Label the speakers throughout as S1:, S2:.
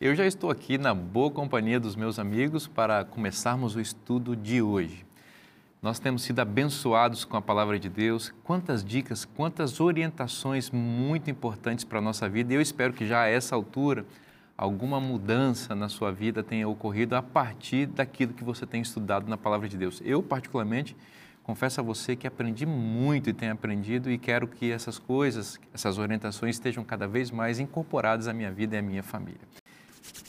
S1: Eu já estou aqui na boa companhia dos meus amigos para começarmos o estudo de hoje. Nós temos sido abençoados com a palavra de Deus. Quantas dicas, quantas orientações muito importantes para a nossa vida. E eu espero que já a essa altura alguma mudança na sua vida tenha ocorrido a partir daquilo que você tem estudado na palavra de Deus. Eu, particularmente, confesso a você que aprendi muito e tenho aprendido e quero que essas coisas, essas orientações estejam cada vez mais incorporadas à minha vida e à minha família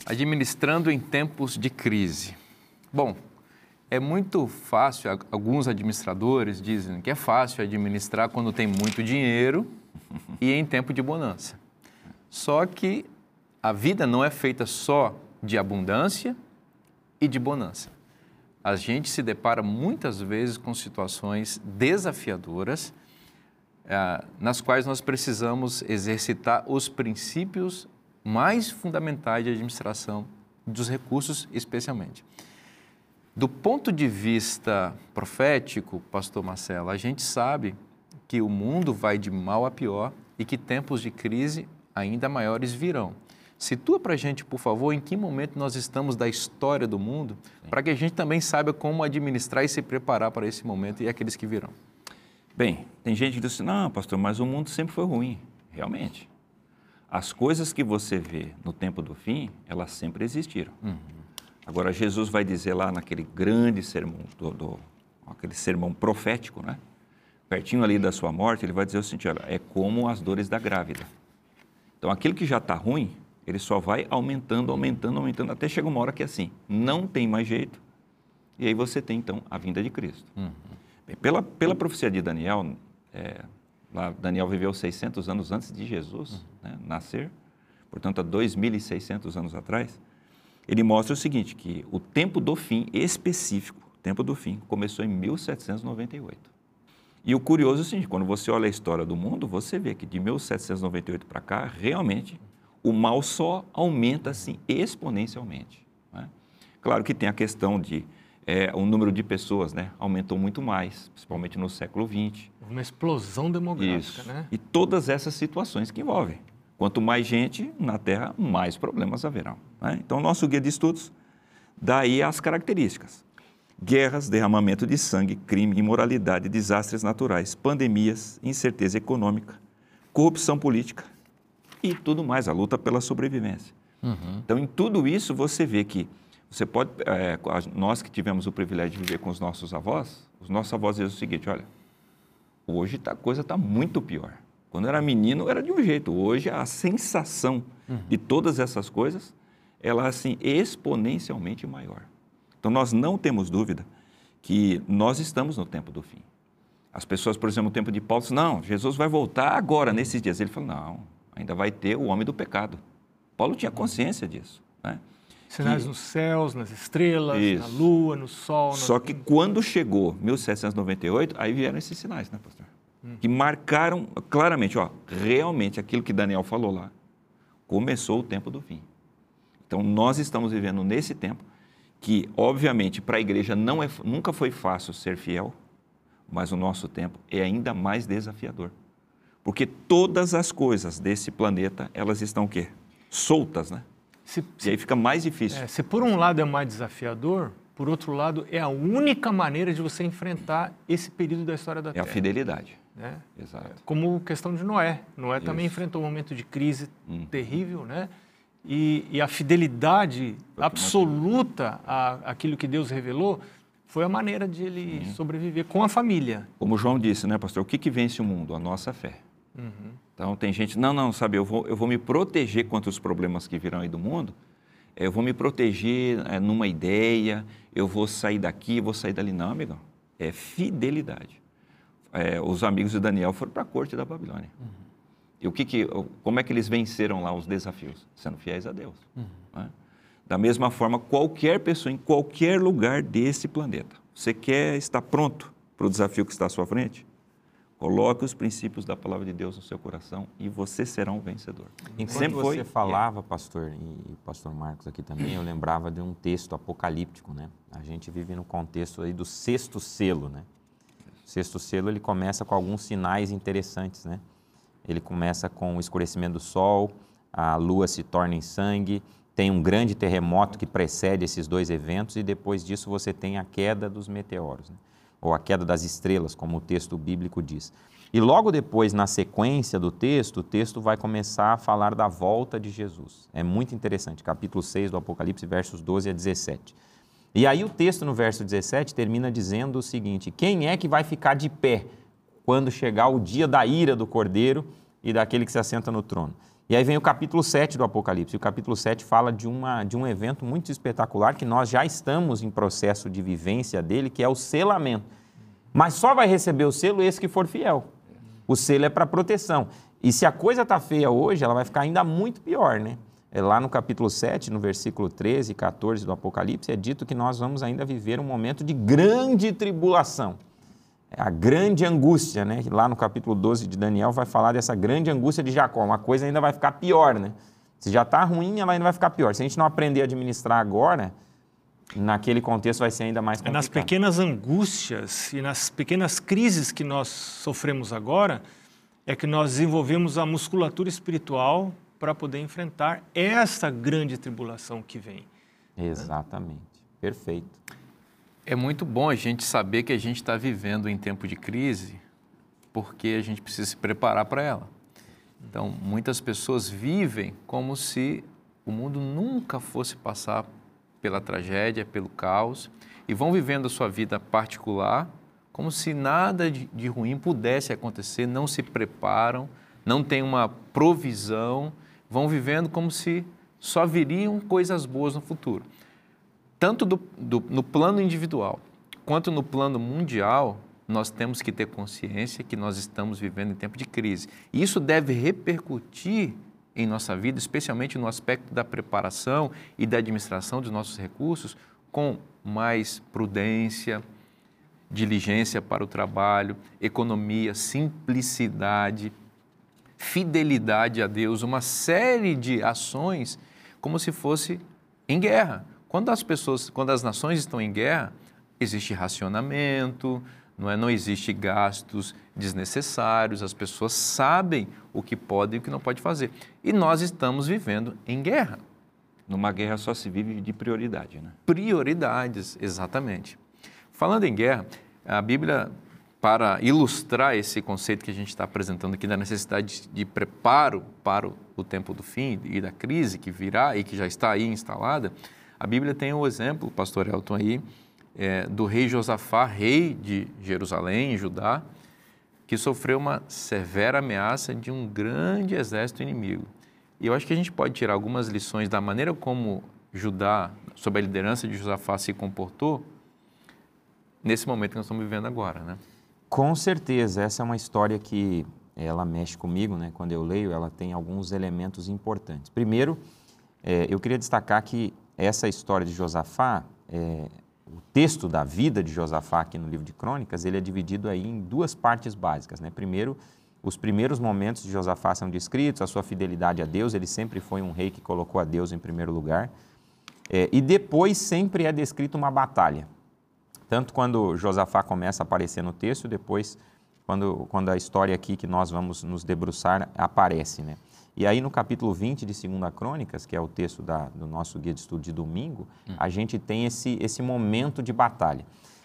S1: administrando em tempos de crise. Bom, é muito fácil, alguns administradores dizem que é fácil administrar quando tem muito dinheiro e em tempo de bonança. Só que a vida não é feita só de abundância e de bonança. A gente se depara muitas vezes com situações desafiadoras, eh, nas quais nós precisamos exercitar os princípios mais fundamentais de administração dos recursos, especialmente. Do ponto de vista profético, pastor Marcelo, a gente sabe que o mundo vai de mal a pior e que tempos de crise ainda maiores virão. Situa para a gente, por favor, em que momento nós estamos da história do mundo, para que a gente também saiba como administrar e se preparar para esse momento e aqueles que virão.
S2: Bem, tem gente que diz assim, não, pastor, mas o mundo sempre foi ruim. Realmente, as coisas que você vê no tempo do fim, elas sempre existiram. Uhum. Agora, Jesus vai dizer lá naquele grande sermão, do, do, aquele sermão profético, né? pertinho ali da sua morte, ele vai dizer o seguinte, olha, é como as dores da grávida. Então, aquilo que já está ruim, ele só vai aumentando, aumentando, aumentando, até chega uma hora que é assim, não tem mais jeito, e aí você tem, então, a vinda de Cristo. Uhum. Bem, pela, pela profecia de Daniel, é, Daniel viveu 600 anos antes de Jesus uhum. né, nascer, portanto, há 2.600 anos atrás. Ele mostra o seguinte, que o tempo do fim específico, o tempo do fim, começou em 1798. E o curioso é o seguinte, quando você olha a história do mundo, você vê que de 1798 para cá, realmente, o mal só aumenta assim exponencialmente. Né? Claro que tem a questão de é, o número de pessoas né, aumentou muito mais, principalmente no século XX.
S3: Uma explosão demográfica, Isso. né?
S2: E todas essas situações que envolvem. Quanto mais gente na Terra, mais problemas haverão. Né? Então, nosso guia de estudos dá aí as características. Guerras, derramamento de sangue, crime, imoralidade, desastres naturais, pandemias, incerteza econômica, corrupção política e tudo mais, a luta pela sobrevivência. Uhum. Então, em tudo isso, você vê que você pode, é, nós que tivemos o privilégio de viver com os nossos avós, os nossos avós dizem o seguinte, olha, hoje tá, a coisa está muito pior. Quando era menino era de um jeito, hoje a sensação uhum. de todas essas coisas, ela é assim exponencialmente maior. Então nós não temos dúvida que nós estamos no tempo do fim. As pessoas, por exemplo, no tempo de Paulo, dizem, não, Jesus vai voltar agora, nesses dias. Ele falou, não, ainda vai ter o homem do pecado. Paulo tinha consciência disso. Né?
S3: Sinais que... nos céus, nas estrelas, Isso. na lua, no sol.
S2: Só que quando chegou 1798, aí vieram esses sinais, né, pastor? Hum. Que marcaram claramente, ó, realmente aquilo que Daniel falou lá. Começou o tempo do fim. Então nós estamos vivendo nesse tempo que, obviamente, para a igreja não é, nunca foi fácil ser fiel, mas o nosso tempo é ainda mais desafiador. Porque todas as coisas desse planeta, elas estão o quê? Soltas, né? Se, e aí fica mais difícil.
S3: É, se por um lado é mais desafiador, por outro lado é a única maneira de você enfrentar esse período da história da
S2: é
S3: Terra.
S2: É a fidelidade.
S3: Né? Exato. Como questão de Noé. Noé Isso. também enfrentou um momento de crise hum. terrível, né? E, e a fidelidade absoluta àquilo que Deus revelou foi a maneira de ele hum. sobreviver com a família.
S2: Como João disse, né, pastor? O que, que vence o mundo? A nossa fé. Uhum. Então tem gente, não, não, sabe, eu vou, eu vou me proteger contra os problemas que virão aí do mundo, eu vou me proteger é, numa ideia, eu vou sair daqui, vou sair dali. Não, amigo, é fidelidade. É, os amigos de Daniel foram para a corte da Babilônia. Uhum. E o que que, como é que eles venceram lá os desafios? Sendo fiéis a Deus. Uhum. Né? Da mesma forma, qualquer pessoa em qualquer lugar desse planeta, você quer estar pronto para o desafio que está à sua frente? Coloque os princípios da palavra de Deus no seu coração e você será um vencedor.
S4: Enquanto Sempre você foi, falava, é. pastor, e pastor Marcos aqui também, eu lembrava de um texto apocalíptico, né? A gente vive no contexto aí do sexto selo, né? O sexto selo, ele começa com alguns sinais interessantes, né? Ele começa com o escurecimento do sol, a lua se torna em sangue, tem um grande terremoto que precede esses dois eventos e depois disso você tem a queda dos meteoros, né? Ou a queda das estrelas, como o texto bíblico diz. E logo depois, na sequência do texto, o texto vai começar a falar da volta de Jesus. É muito interessante, capítulo 6 do Apocalipse, versos 12 a 17. E aí o texto no verso 17 termina dizendo o seguinte: Quem é que vai ficar de pé quando chegar o dia da ira do Cordeiro e daquele que se assenta no trono? E aí vem o capítulo 7 do Apocalipse. E o capítulo 7 fala de, uma, de um evento muito espetacular que nós já estamos em processo de vivência dele, que é o selamento. Mas só vai receber o selo esse que for fiel. O selo é para proteção. E se a coisa está feia hoje, ela vai ficar ainda muito pior, né? É lá no capítulo 7, no versículo 13 e 14 do Apocalipse, é dito que nós vamos ainda viver um momento de grande tribulação. A grande angústia, né? Lá no capítulo 12 de Daniel vai falar dessa grande angústia de Jacó. Uma coisa ainda vai ficar pior, né? Se já está ruim, ela ainda vai ficar pior. Se a gente não aprender a administrar agora, naquele contexto vai ser ainda mais complicado.
S3: É nas pequenas angústias e nas pequenas crises que nós sofremos agora, é que nós desenvolvemos a musculatura espiritual para poder enfrentar essa grande tribulação que vem.
S4: Exatamente. Perfeito.
S1: É muito bom a gente saber que a gente está vivendo em tempo de crise, porque a gente precisa se preparar para ela. Então, muitas pessoas vivem como se o mundo nunca fosse passar pela tragédia, pelo caos, e vão vivendo a sua vida particular como se nada de, de ruim pudesse acontecer, não se preparam, não têm uma provisão, vão vivendo como se só viriam coisas boas no futuro. Tanto do, do, no plano individual quanto no plano mundial, nós temos que ter consciência que nós estamos vivendo em tempo de crise. E isso deve repercutir em nossa vida, especialmente no aspecto da preparação e da administração dos nossos recursos, com mais prudência, diligência para o trabalho, economia, simplicidade, fidelidade a Deus, uma série de ações como se fosse em guerra. Quando as pessoas, quando as nações estão em guerra, existe racionamento, não, é? não existe gastos desnecessários, as pessoas sabem o que pode e o que não pode fazer. E nós estamos vivendo em guerra.
S2: Numa guerra só se vive de prioridade, né?
S1: Prioridades, exatamente. Falando em guerra, a Bíblia, para ilustrar esse conceito que a gente está apresentando aqui da necessidade de preparo para o tempo do fim e da crise que virá e que já está aí instalada, a Bíblia tem um exemplo, pastor Elton aí, é, do rei Josafá, rei de Jerusalém, Judá, que sofreu uma severa ameaça de um grande exército inimigo. E eu acho que a gente pode tirar algumas lições da maneira como Judá, sob a liderança de Josafá, se comportou nesse momento que nós estamos vivendo agora, né?
S4: Com certeza, essa é uma história que ela mexe comigo, né? Quando eu leio, ela tem alguns elementos importantes. Primeiro, é, eu queria destacar que essa história de Josafá, é, o texto da vida de Josafá aqui no livro de Crônicas, ele é dividido aí em duas partes básicas. Né? Primeiro, os primeiros momentos de Josafá são descritos, a sua fidelidade a Deus, ele sempre foi um rei que colocou a Deus em primeiro lugar. É, e depois sempre é descrita uma batalha. Tanto quando Josafá começa a aparecer no texto, depois quando, quando a história aqui que nós vamos nos debruçar aparece. Né? E aí no capítulo 20 de 2 Crônicas, que é o texto da, do nosso guia de estudo de domingo, hum. a gente tem esse, esse momento de batalha.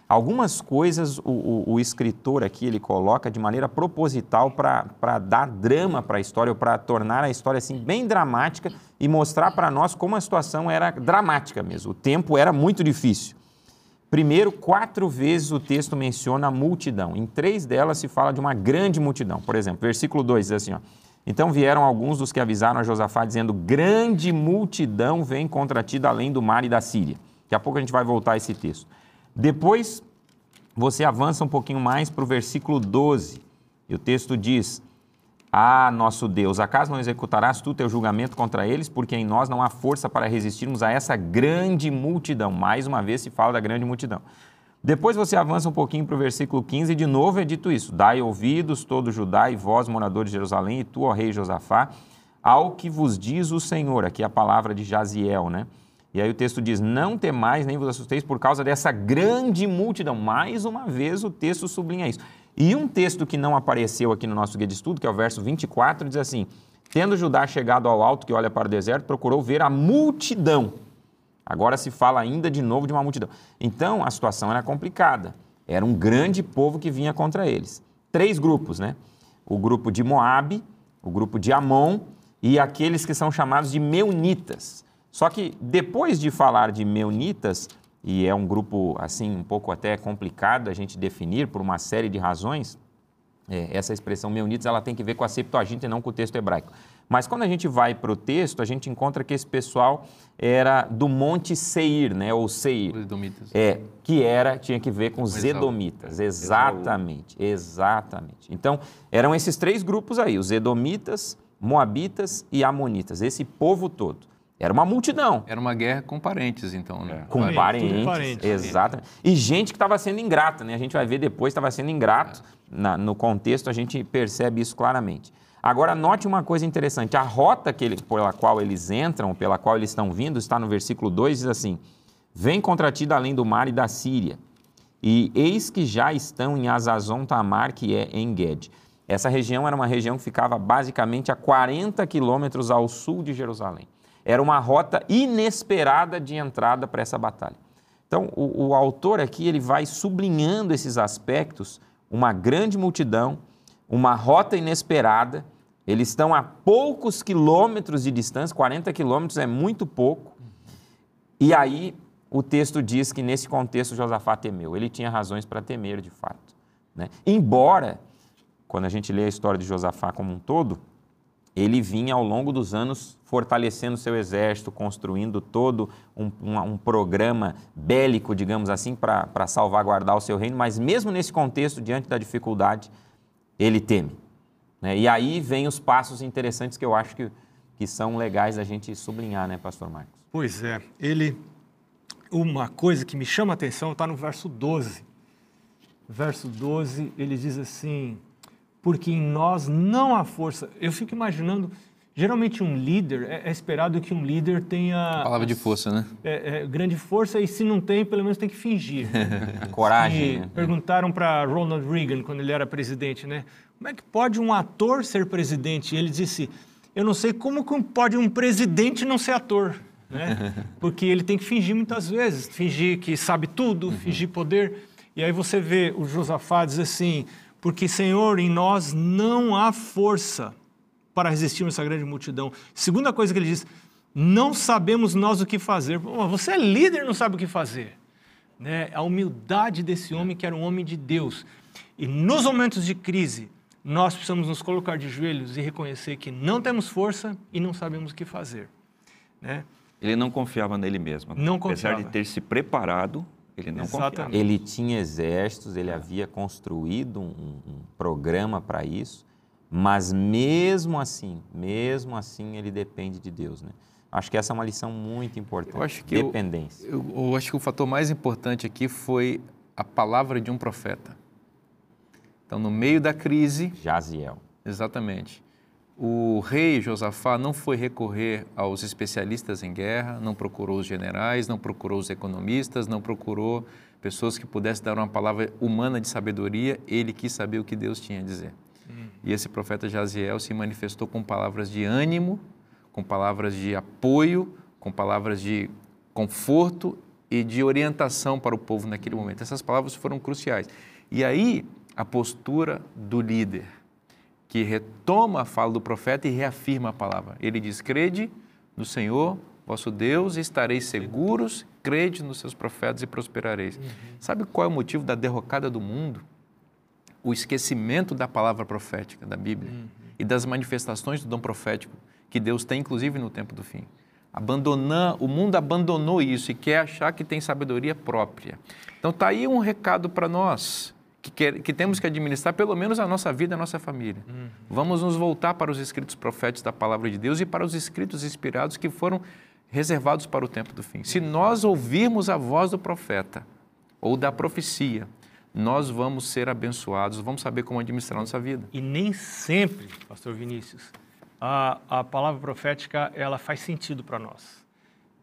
S4: Algumas coisas o, o, o escritor aqui ele coloca de maneira proposital para dar drama para a história, ou para tornar a história assim bem dramática e mostrar para nós como a situação era dramática mesmo. O tempo era muito difícil. Primeiro, quatro vezes o texto menciona a multidão. Em três delas se fala de uma grande multidão. Por exemplo, versículo 2 diz assim: ó, então vieram alguns dos que avisaram a Josafá, dizendo: Grande multidão vem contra ti da além do mar e da Síria. Daqui a pouco a gente vai voltar a esse texto. Depois, você avança um pouquinho mais para o versículo 12, e o texto diz: Ah, nosso Deus, acaso não executarás tu teu julgamento contra eles, porque em nós não há força para resistirmos a essa grande multidão? Mais uma vez se fala da grande multidão. Depois você avança um pouquinho para o versículo 15 e de novo é dito isso: Dai ouvidos, todo Judá e vós, moradores de Jerusalém, e tu, ó rei Josafá, ao que vos diz o Senhor. Aqui é a palavra de Jaziel, né? E aí o texto diz: Não temais nem vos assusteis por causa dessa grande multidão. Mais uma vez o texto sublinha isso. E um texto que não apareceu aqui no nosso guia de estudo, que é o verso 24, diz assim: Tendo Judá chegado ao alto que olha para o deserto, procurou ver a multidão. Agora se fala ainda de novo de uma multidão. Então a situação era complicada. Era um grande povo que vinha contra eles. Três grupos, né? O grupo de Moabe, o grupo de Amon e aqueles que são chamados de Meunitas. Só que depois de falar de Meunitas, e é um grupo assim um pouco até complicado a gente definir por uma série de razões, é, essa expressão Meunitas ela tem que ver com a Septuaginta e não com o texto hebraico. Mas quando a gente vai para o texto, a gente encontra que esse pessoal era do Monte Seir, né? Ou Seir.
S1: Os Edomitas.
S4: É, que era, tinha que ver com os Edomitas. Exatamente, exatamente. Então, eram esses três grupos aí, os Edomitas, Moabitas e Amonitas, esse povo todo. Era uma multidão.
S1: Era uma guerra com parentes, então, né?
S4: Com
S3: Parente,
S4: parentes,
S3: tudo parente.
S4: exatamente. E gente que estava sendo ingrata, né? A gente vai ver depois, estava sendo ingrato. Na- no contexto, a gente percebe isso claramente. Agora, note uma coisa interessante. A rota que ele, pela qual eles entram, pela qual eles estão vindo, está no versículo 2, diz assim, Vem contra ti da além do mar e da Síria, e eis que já estão em Azazon Tamar, que é em Ged. Essa região era uma região que ficava basicamente a 40 quilômetros ao sul de Jerusalém. Era uma rota inesperada de entrada para essa batalha. Então, o, o autor aqui ele vai sublinhando esses aspectos, uma grande multidão, uma rota inesperada, eles estão a poucos quilômetros de distância, 40 quilômetros é muito pouco, e aí o texto diz que nesse contexto Josafá temeu. Ele tinha razões para temer, de fato. Né? Embora, quando a gente lê a história de Josafá como um todo, ele vinha ao longo dos anos fortalecendo seu exército, construindo todo um, um- um programa bélico, digamos assim, para salvaguardar o seu reino, mas mesmo nesse contexto, diante da dificuldade, ele teme. né? E aí vem os passos interessantes que eu acho que, que são legais a gente sublinhar, né, Pastor Marcos?
S3: Pois é, ele. Uma coisa que me chama a atenção está no verso 12. Verso 12, ele diz assim: Porque em nós não há força. Eu fico imaginando, geralmente um líder, é, é esperado que um líder tenha.
S1: Palavra de força, né?
S3: é, é, grande força, e se não tem, pelo menos tem que fingir.
S4: Coragem,
S3: E
S4: né?
S3: perguntaram para Ronald Reagan, quando ele era presidente, né? Como é que pode um ator ser presidente? E ele disse: Eu não sei como pode um presidente não ser ator. Né? Porque ele tem que fingir muitas vezes, fingir que sabe tudo, fingir poder. E aí você vê o Josafá diz assim: Porque, Senhor, em nós não há força para resistirmos a essa grande multidão. Segunda coisa que ele diz: Não sabemos nós o que fazer. Você é líder não sabe o que fazer né, a humildade desse homem que era um homem de Deus. E nos momentos de crise, nós precisamos nos colocar de joelhos e reconhecer que não temos força e não sabemos o que fazer. Né?
S2: Ele não confiava nele mesmo.
S3: Não
S2: Apesar
S3: confiava.
S2: de ter se preparado, ele não
S3: Exatamente.
S2: confiava.
S4: Ele tinha exércitos, ele havia construído um, um programa para isso, mas mesmo assim, mesmo assim, ele depende de Deus, né? Acho que essa é uma lição muito importante.
S1: Eu acho que eu-
S4: dependência.
S1: Eu, eu acho que o fator mais importante aqui foi a palavra de um profeta. Então, no meio da crise,
S4: Jaziel.
S1: exatamente, o rei Josafá não foi recorrer aos especialistas em guerra, não procurou os generais, não procurou os economistas, não procurou pessoas que pudessem dar uma palavra humana de sabedoria, ele quis saber o que Deus tinha a dizer. E esse profeta Jaziel se manifestou com palavras de ânimo, com palavras de apoio, com palavras de conforto e de orientação para o povo naquele momento. Essas palavras foram cruciais. E aí, a postura do líder, que retoma a fala do profeta e reafirma a palavra. Ele diz: Crede no Senhor, vosso Deus, e estareis seguros, crede nos seus profetas e prosperareis. Sabe qual é o motivo da derrocada do mundo? o esquecimento da palavra profética da Bíblia e das manifestações do dom profético que Deus tem, inclusive no tempo do fim. Abandonar, o mundo abandonou isso e quer achar que tem sabedoria própria. Então tá aí um recado para nós que, quer- que temos que administrar pelo menos a nossa vida, a nossa família. Vamos nos voltar para os escritos proféticos da palavra de Deus e para os escritos inspirados que foram reservados para o tempo do fim. Se nós ouvirmos a voz do profeta ou da profecia, nós vamos ser abençoados, vamos saber como administrar nossa vida.
S3: E nem sempre, pastor Vinícius, a, a palavra profética ela faz sentido para nós.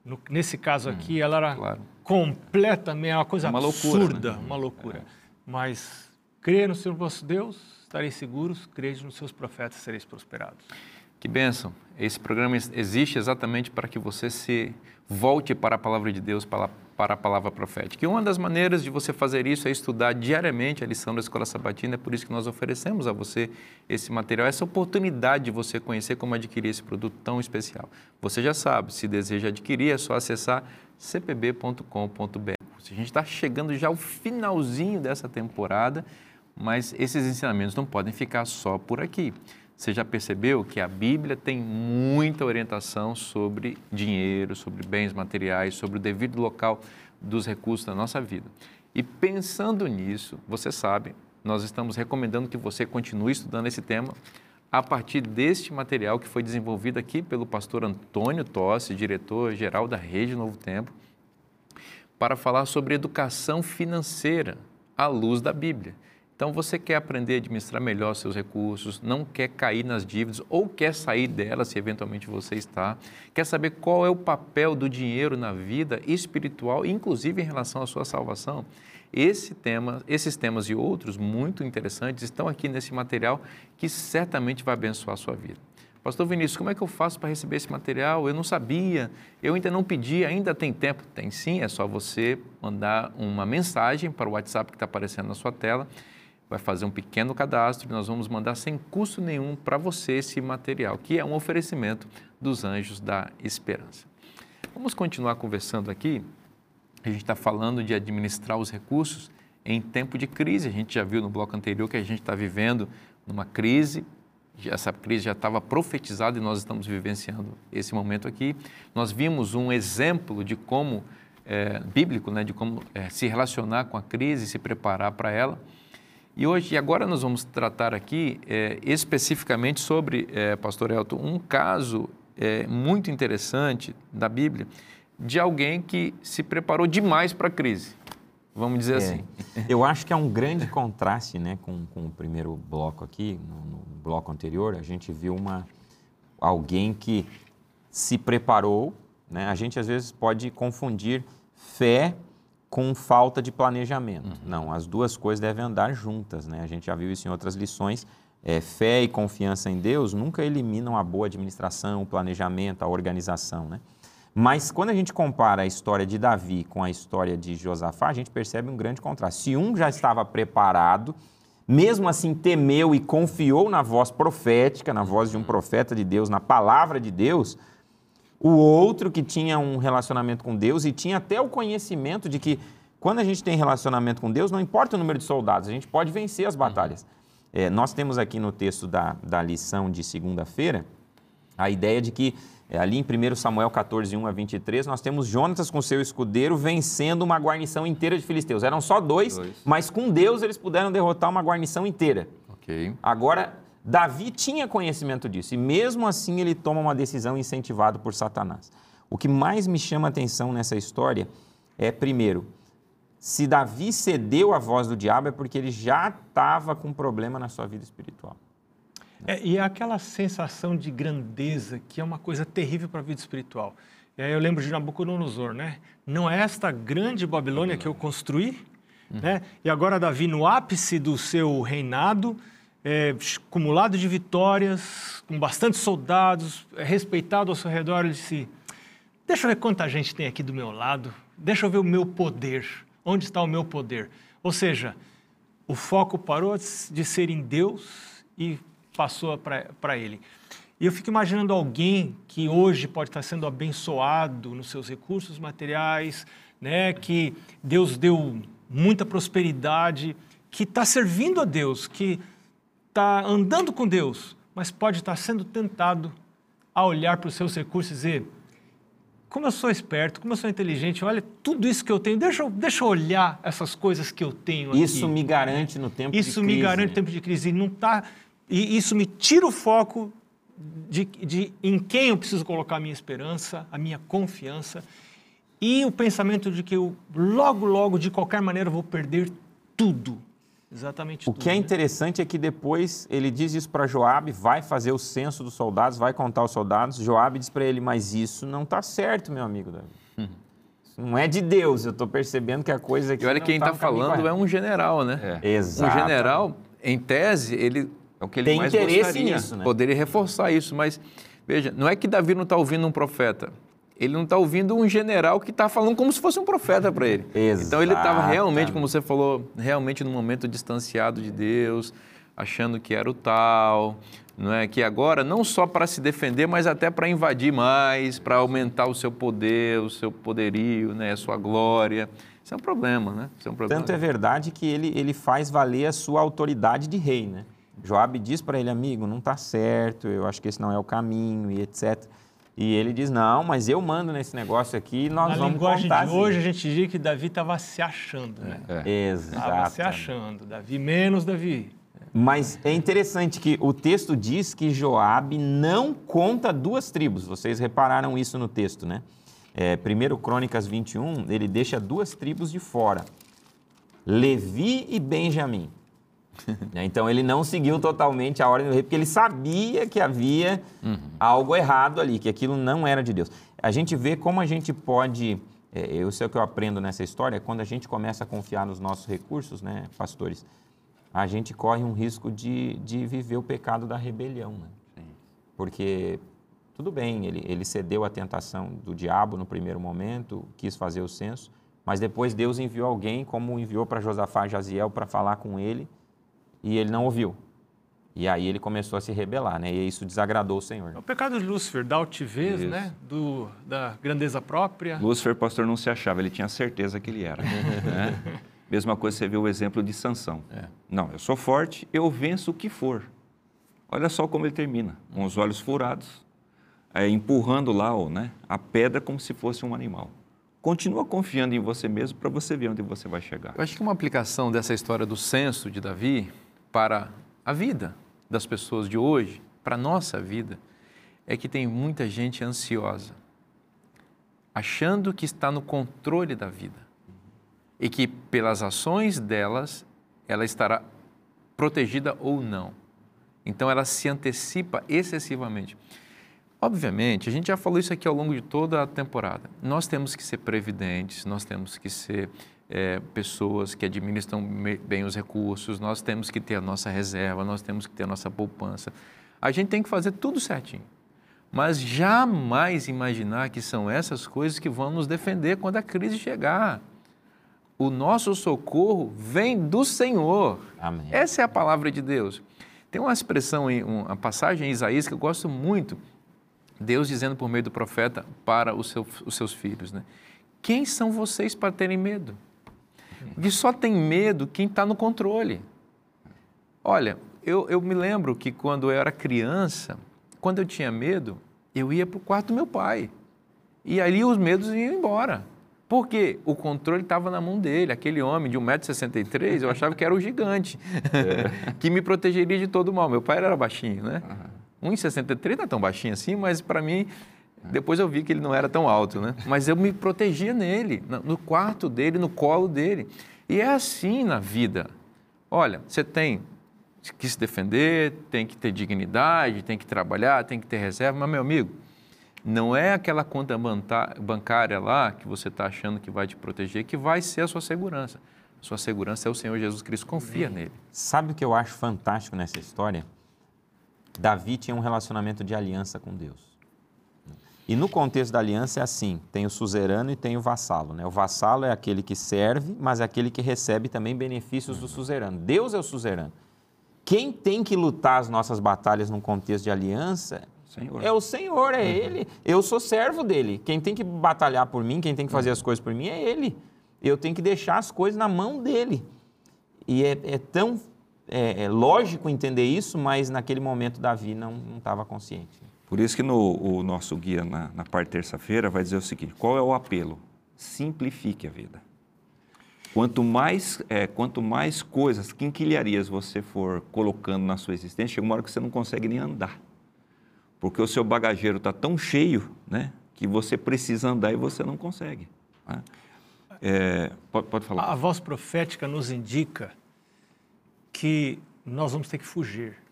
S3: No- nesse caso aqui, ela era
S1: claro.
S3: completamente é uma coisa
S1: Uma loucura,
S3: absurda, uma loucura. Mas crê no Senhor vosso Deus, estareis seguros, crede nos seus profetas, sereis prosperados.
S1: Que bênção! Esse programa existe exatamente para que você se volte para a palavra de Deus, para, para a palavra profética. E uma das maneiras de você fazer isso é estudar diariamente a lição da Escola Sabatina, é por isso que nós oferecemos a você esse material, essa oportunidade de você conhecer como adquirir esse produto tão especial. Você já sabe, se deseja adquirir, é só acessar cpb.com.br. A gente está chegando já ao finalzinho dessa temporada, mas esses ensinamentos não podem ficar só por aqui. Você já percebeu que a Bíblia tem muita orientação sobre dinheiro, sobre bens materiais, sobre o devido local dos recursos da nossa vida. E pensando nisso, você sabe, nós estamos recomendando que você continue estudando esse tema a partir deste material que foi desenvolvido aqui pelo pastor Antônio Tossi, diretor-geral da Rede Novo Tempo, para falar sobre educação financeira à luz da Bíblia. Então, você quer aprender a administrar melhor seus recursos, não quer cair nas dívidas ou quer sair delas, se eventualmente você está, quer saber qual é o papel do dinheiro na vida espiritual, inclusive em relação à sua salvação. Esse tema, esses temas e outros muito interessantes estão aqui nesse material que certamente vai abençoar a sua vida. Pastor Vinícius, como é que eu faço para receber esse material? Eu não sabia, eu ainda não pedi, ainda tem tempo? Tem sim, é só você mandar uma mensagem para o WhatsApp que está aparecendo na sua tela vai fazer um pequeno cadastro e nós vamos mandar sem custo nenhum para você esse material, que é um oferecimento dos Anjos da Esperança. Vamos continuar conversando aqui. A gente está falando de administrar os recursos em tempo de crise. A gente já viu no bloco anterior que a gente está vivendo numa crise. Essa crise já estava profetizada e nós estamos vivenciando esse momento aqui. Nós vimos um exemplo de como é, bíblico, né, de como é, se relacionar com a crise, se preparar para ela. E hoje, e agora nós vamos tratar aqui é, especificamente sobre, é, Pastor Elton, um caso é, muito interessante da Bíblia de alguém que se preparou demais para a crise, vamos dizer é. assim.
S4: Eu acho que é um grande contraste né, com, com o primeiro bloco aqui, no, no bloco anterior, a gente viu uma, alguém que se preparou, né? a gente às vezes pode confundir fé com falta de planejamento. Uhum. Não, as duas coisas devem andar juntas, né? A gente já viu isso em outras lições. É, fé e confiança em Deus nunca eliminam a boa administração, o planejamento, a organização, né? Mas quando a gente compara a história de Davi com a história de Josafá, a gente percebe um grande contraste. Se um já estava preparado, mesmo assim temeu e confiou na voz profética, na voz de um profeta de Deus, na palavra de Deus, o outro que tinha um relacionamento com Deus e tinha até o conhecimento de que quando a gente tem relacionamento com Deus, não importa o número de soldados, a gente pode vencer as batalhas. É, nós temos aqui no texto da, da lição de segunda-feira a ideia de que é, ali em 1 Samuel 14, 1 a 23, nós temos Jonatas com seu escudeiro vencendo uma guarnição inteira de filisteus. Eram só dois, dois. mas com Deus eles puderam derrotar uma guarnição inteira.
S1: Okay.
S4: Agora, Davi tinha conhecimento disso e mesmo assim ele toma uma decisão incentivado por Satanás. O que mais me chama a atenção nessa história é, primeiro, se Davi cedeu à voz do diabo é porque ele já estava com problema na sua vida espiritual.
S3: É, e é aquela sensação de grandeza que é uma coisa terrível para a vida espiritual. E aí eu lembro de Nabucodonosor, né? Não é esta grande Babilônia que eu construí? Uhum. Né? E agora Davi, no ápice do seu reinado, é, acumulado de vitórias, com bastante soldados, é, respeitado ao seu redor, ele disse: Deixa eu ver quanta gente tem aqui do meu lado, deixa eu ver o meu poder, onde está o meu poder. Ou seja, o foco parou de ser em Deus e passou para ele. E eu fico imaginando alguém que hoje pode estar sendo abençoado nos seus recursos materiais, né, que Deus deu muita prosperidade, que está servindo a Deus, que está andando com Deus, mas pode estar sendo tentado a olhar para os seus recursos e dizer: como eu sou esperto, como eu sou inteligente, olha tudo isso que eu tenho, deixa eu, deixa eu olhar essas coisas que eu tenho aqui.
S4: Isso me garante no tempo
S3: isso
S4: de crise.
S3: Isso me garante no tempo de crise. E, não tá, e isso me tira o foco de, de em quem eu preciso colocar a minha esperança, a minha confiança e o pensamento de que eu logo, logo, de qualquer maneira, vou perder tudo Exatamente.
S4: O tudo, que é né? interessante é que depois ele diz isso para Joabe, vai fazer o censo dos soldados, vai contar os soldados. Joabe diz para ele, mas isso não está certo, meu amigo Davi. Uhum. Não é de Deus, eu estou percebendo que a coisa aqui.
S1: E olha, quem está tá falando é um general, né?
S4: É. Exato.
S1: Um general, em tese, ele
S2: É o que ele
S1: tem
S2: mais
S1: interesse
S2: gostaria.
S1: nisso, né? Poderia reforçar isso, mas veja, não é que Davi não está ouvindo um profeta. Ele não está ouvindo um general que está falando como se fosse um profeta para ele.
S4: Exatamente.
S1: Então ele estava realmente, como você falou, realmente num momento distanciado de Deus, achando que era o tal, não é? Que agora não só para se defender, mas até para invadir mais, para aumentar o seu poder, o seu poderio, né? A sua glória. Isso é um problema, né? Isso é um problema.
S4: Tanto é verdade que ele, ele faz valer a sua autoridade de rei, né? Joabe diz para ele, amigo, não está certo, eu acho que esse não é o caminho e etc. E ele diz, não, mas eu mando nesse negócio aqui, nós
S3: Na
S4: vamos
S3: linguagem
S4: contar.
S3: de
S4: assim."
S3: hoje, a gente diz que Davi estava se achando, né? Estava se
S4: Exato.
S3: achando. Davi menos Davi.
S4: Mas é interessante que o texto diz que Joabe não conta duas tribos. Vocês repararam isso no texto, né? É, 1 Crônicas 21, ele deixa duas tribos de fora. Levi e Benjamim. Né? Então ele não seguiu totalmente a ordem do rei, porque ele sabia que havia algo errado ali, que aquilo não era de Deus. A gente vê como a gente pode. É, eu sei o que eu aprendo nessa história, quando a gente começa a confiar nos nossos recursos, né, pastores, a gente corre um risco de, de viver o pecado da rebelião. Né? Porque, tudo bem, ele, ele cedeu à tentação do diabo no primeiro momento, quis fazer o censo, mas depois Deus enviou alguém, como enviou para Josafá Jaziel, para falar com ele, e ele não ouviu. E aí ele começou a se rebelar, né? E isso desagradou o Senhor.
S3: É o pecado de Lúcifer, da altivez,
S2: Isso.
S3: né? Do, da grandeza própria.
S2: Lúcifer, pastor, não se achava, ele tinha certeza que ele era. né? Mesma coisa, você vê o exemplo de Sansão. Não, eu sou forte, eu venço o que for. Olha só como ele termina, com os olhos furados, é, empurrando lá ó, né, a pedra como se fosse um animal. Continua confiando em você mesmo para você ver onde você vai chegar.
S1: Eu acho que uma aplicação dessa história do censo de Davi para a vida das pessoas de hoje, para a nossa vida, é que tem muita gente ansiosa, achando que está no controle da vida e que pelas ações delas ela estará protegida ou não. Então ela se antecipa excessivamente. Obviamente, a gente já falou isso aqui ao longo de toda a temporada. Nós temos que ser previdentes, nós temos que ser é, pessoas que administram bem os recursos, nós temos que ter a nossa reserva, nós temos que ter a nossa poupança. A gente tem que fazer tudo certinho. Mas jamais imaginar que são essas coisas que vão nos defender quando a crise chegar. O nosso socorro vem do Senhor.
S4: Amém.
S1: Essa é a palavra de Deus. Tem uma expressão, uma passagem em Isaías que eu gosto muito. Deus dizendo por meio do profeta para os, seu- os seus filhos, né? Quem são vocês para terem medo? Porque só tem medo quem está no controle. Olha, eu, eu me lembro que quando eu era criança, quando eu tinha medo, eu ia para o quarto do meu pai. E ali os medos iam embora. Porque o controle estava na mão dele. Aquele homem de 1,63m, eu achava que era o gigante, que me protegeria de todo mal. Meu pai era baixinho, né? 1,63 não é tão baixinho assim, mas para mim, depois eu vi que ele não era tão alto, né? Mas eu me protegia nele, no- quarto dele, no colo dele. E é assim na vida. Olha, você tem que se defender, tem que ter dignidade, tem que trabalhar, tem que ter reserva, mas, meu amigo, não é aquela conta bancária lá que você está achando que vai te proteger que vai ser a sua segurança. A sua segurança é o Senhor Jesus Cristo, confia nele.
S4: Sabe o que eu acho fantástico nessa história? Davi tinha um relacionamento de aliança com Deus. E no contexto da aliança é assim: tem o suzerano e tem o vassalo. Né? O vassalo é aquele que serve, mas é aquele que recebe também benefícios do suzerano. Deus é o suzerano. Quem tem que lutar as nossas batalhas num contexto de aliança
S2: Senhor.
S4: é o Senhor, é Ele. Eu sou servo dele. Quem tem que batalhar por mim, quem tem que fazer as coisas por mim é Ele. Eu tenho que deixar as coisas na mão dele. E é, é tão é, é lógico entender isso, mas naquele momento Davi não estava consciente.
S2: Por isso que no o nosso guia, na, na parte terça-feira, vai dizer o seguinte, qual é o apelo? Simplifique a vida. Quanto mais, é, quanto mais coisas, quinquilharias você for colocando na sua existência, chega uma hora que você não consegue nem andar. Porque o seu bagageiro está tão cheio né, que você precisa andar e você não consegue. né? É, pode, pode falar.
S3: A voz profética nos indica que nós vamos ter que fugir.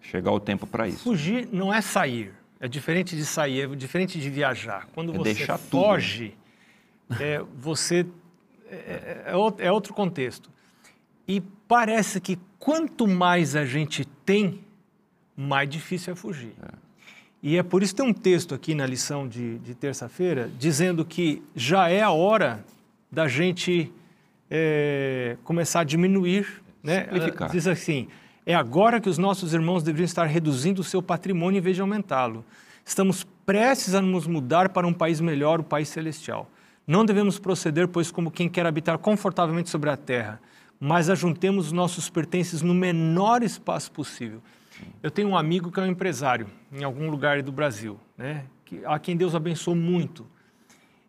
S2: Chegar o tempo para isso.
S3: Fugir não é sair. É diferente de sair, é diferente de viajar. Quando
S2: É
S3: você foge, é, você é, é, é outro- é outro contexto. E parece que quanto mais a gente tem, mais difícil é fugir. É. E é por isso que tem um texto aqui na lição de, de terça-feira dizendo que já é a hora da gente começar a diminuir. Né? Diz assim: é agora que os nossos irmãos deveriam estar reduzindo o seu patrimônio em vez de aumentá-lo. Estamos prestes a nos mudar para um país melhor, o país celestial. Não devemos proceder, pois, como quem quer habitar confortavelmente sobre a terra, mas ajuntemos os nossos pertences no menor espaço possível. Eu tenho um amigo que é um empresário em algum lugar do Brasil, né? a quem Deus abençoou muito.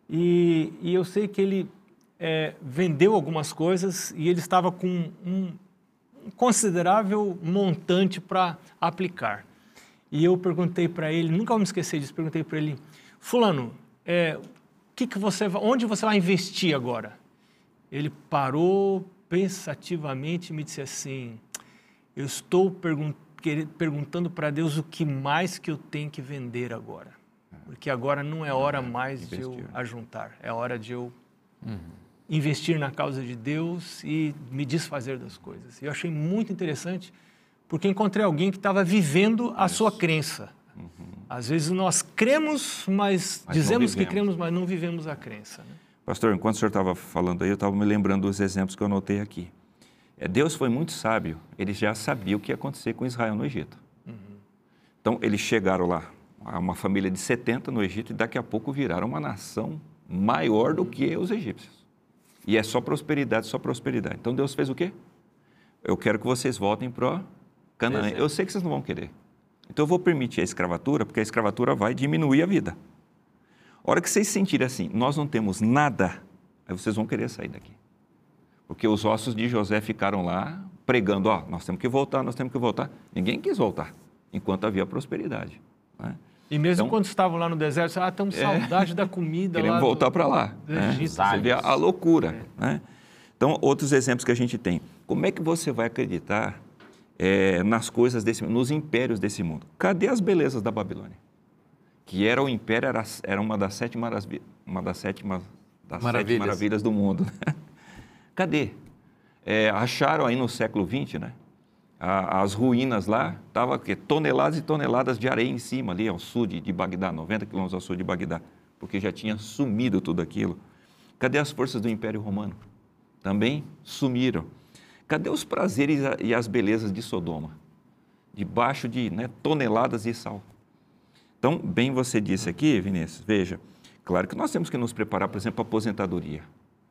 S3: E, e eu sei que ele é, vendeu algumas coisas e ele estava com um considerável montante para aplicar. E eu perguntei para ele, nunca vou me esquecer disso, perguntei para ele, fulano, é, que que você, onde você vai investir agora? Ele parou pensativamente e me disse assim, eu estou perguntando perguntando para Deus o que mais que eu tenho que vender agora. Porque agora não é hora mais de eu ajuntar, é hora de eu uhum. Investir na causa de Deus e me desfazer das coisas. Eu achei muito interessante, porque encontrei alguém que estava vivendo a Isso. sua crença. Uhum. Às vezes nós cremos, mas, mas dizemos que cremos, mas não vivemos a crença. Né?
S2: Pastor, enquanto o senhor estava falando aí, eu estava me lembrando dos exemplos que eu anotei aqui. É, Deus foi muito sábio, ele já sabia o que ia acontecer com Israel no Egito. Uhum. Então, eles chegaram lá, uma família de 70 no Egito, e daqui a pouco viraram uma nação maior do que os egípcios. E é só prosperidade, só prosperidade. Então, Deus fez o quê? Eu quero que vocês voltem para Canaã. Eu sei que vocês não vão querer. Então, eu vou permitir a escravatura, porque a escravatura vai diminuir a vida. A hora que vocês sentirem assim, nós não temos nada, aí vocês vão querer sair daqui porque os ossos de José ficaram lá pregando, ó, nós temos que voltar, nós temos que voltar. Ninguém quis voltar, enquanto havia prosperidade. Né?
S3: E mesmo então, quando estavam lá no deserto, ah, estamos é, saudade da comida
S2: Queremos voltar para lá. Né? Você vê a, a loucura. É. Né? Então, outros exemplos que a gente tem. Como é que você vai acreditar é, nas coisas desse mundo, nos impérios desse mundo? Cadê as belezas da Babilônia? Que era o império, era, era uma das sete maravilhas, uma das sete, das maravilhas. sete maravilhas do mundo. Né? Cadê? É, acharam aí no século XX, né? As ruínas lá, estava toneladas e toneladas de areia em cima, ali ao sul de, de Bagdá, 90 quilômetros ao sul de Bagdá, porque já tinha sumido tudo aquilo. Cadê as forças do Império Romano? Também sumiram. Cadê os prazeres e as belezas de Sodoma? Debaixo de né, toneladas de sal. Então, bem você disse aqui, Vinícius, veja, claro que nós temos que nos preparar, por exemplo, para a aposentadoria.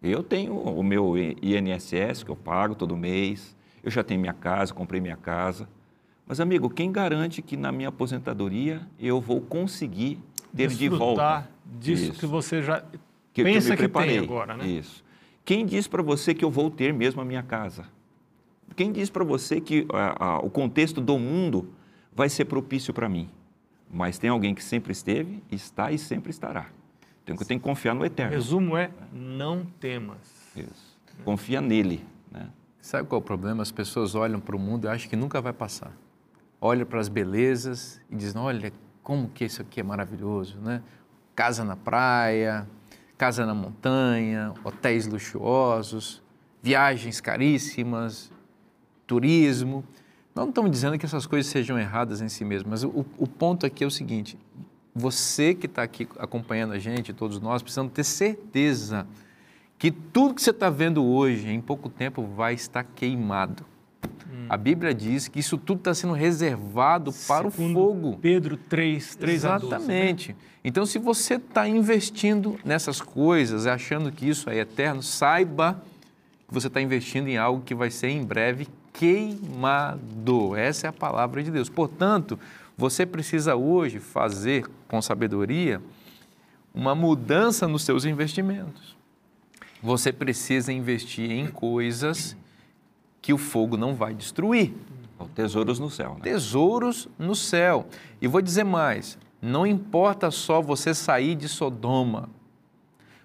S2: Eu tenho o meu INSS que eu pago todo mês, eu já tenho minha casa, comprei minha casa. Mas, amigo, quem garante que na minha aposentadoria eu vou conseguir ter de volta?
S3: disso Isso. que você já que, pensa que, que tem agora, né?
S2: Isso. Quem diz para você que eu vou ter mesmo a minha casa? Quem diz para você que a, a, o contexto do mundo vai ser propício para mim? Mas tem alguém que sempre esteve, está e sempre estará. Então, eu tenho que confiar no Eterno.
S3: Resumo é, não temas.
S2: Isso. Confia nele.
S1: Sabe qual é o problema? As pessoas olham para o mundo e acham que nunca vai passar. Olham para as belezas e dizem, olha, como que isso aqui é maravilhoso, né? Casa na praia, casa na montanha, hotéis luxuosos, viagens caríssimas, turismo. Não estamos dizendo que essas coisas sejam erradas em si mesmas, mas o, o ponto aqui é o seguinte: você que está aqui acompanhando a gente, todos nós, precisamos ter certeza que tudo que você está vendo hoje, em pouco tempo, vai estar queimado. Hum. A Bíblia diz que isso tudo está sendo reservado para Segundo o fogo.
S3: Pedro 3, 3
S1: Exatamente. A 12, né? Então, se você está investindo nessas coisas, achando que isso é eterno, saiba que você está investindo em algo que vai ser em breve queimado. Essa é a palavra de Deus. Portanto, você precisa hoje fazer com sabedoria uma mudança nos seus investimentos. Você precisa investir em coisas que o fogo não vai destruir.
S2: Tesouros no céu. Né?
S1: Tesouros no céu. E vou dizer mais: não importa só você sair de Sodoma.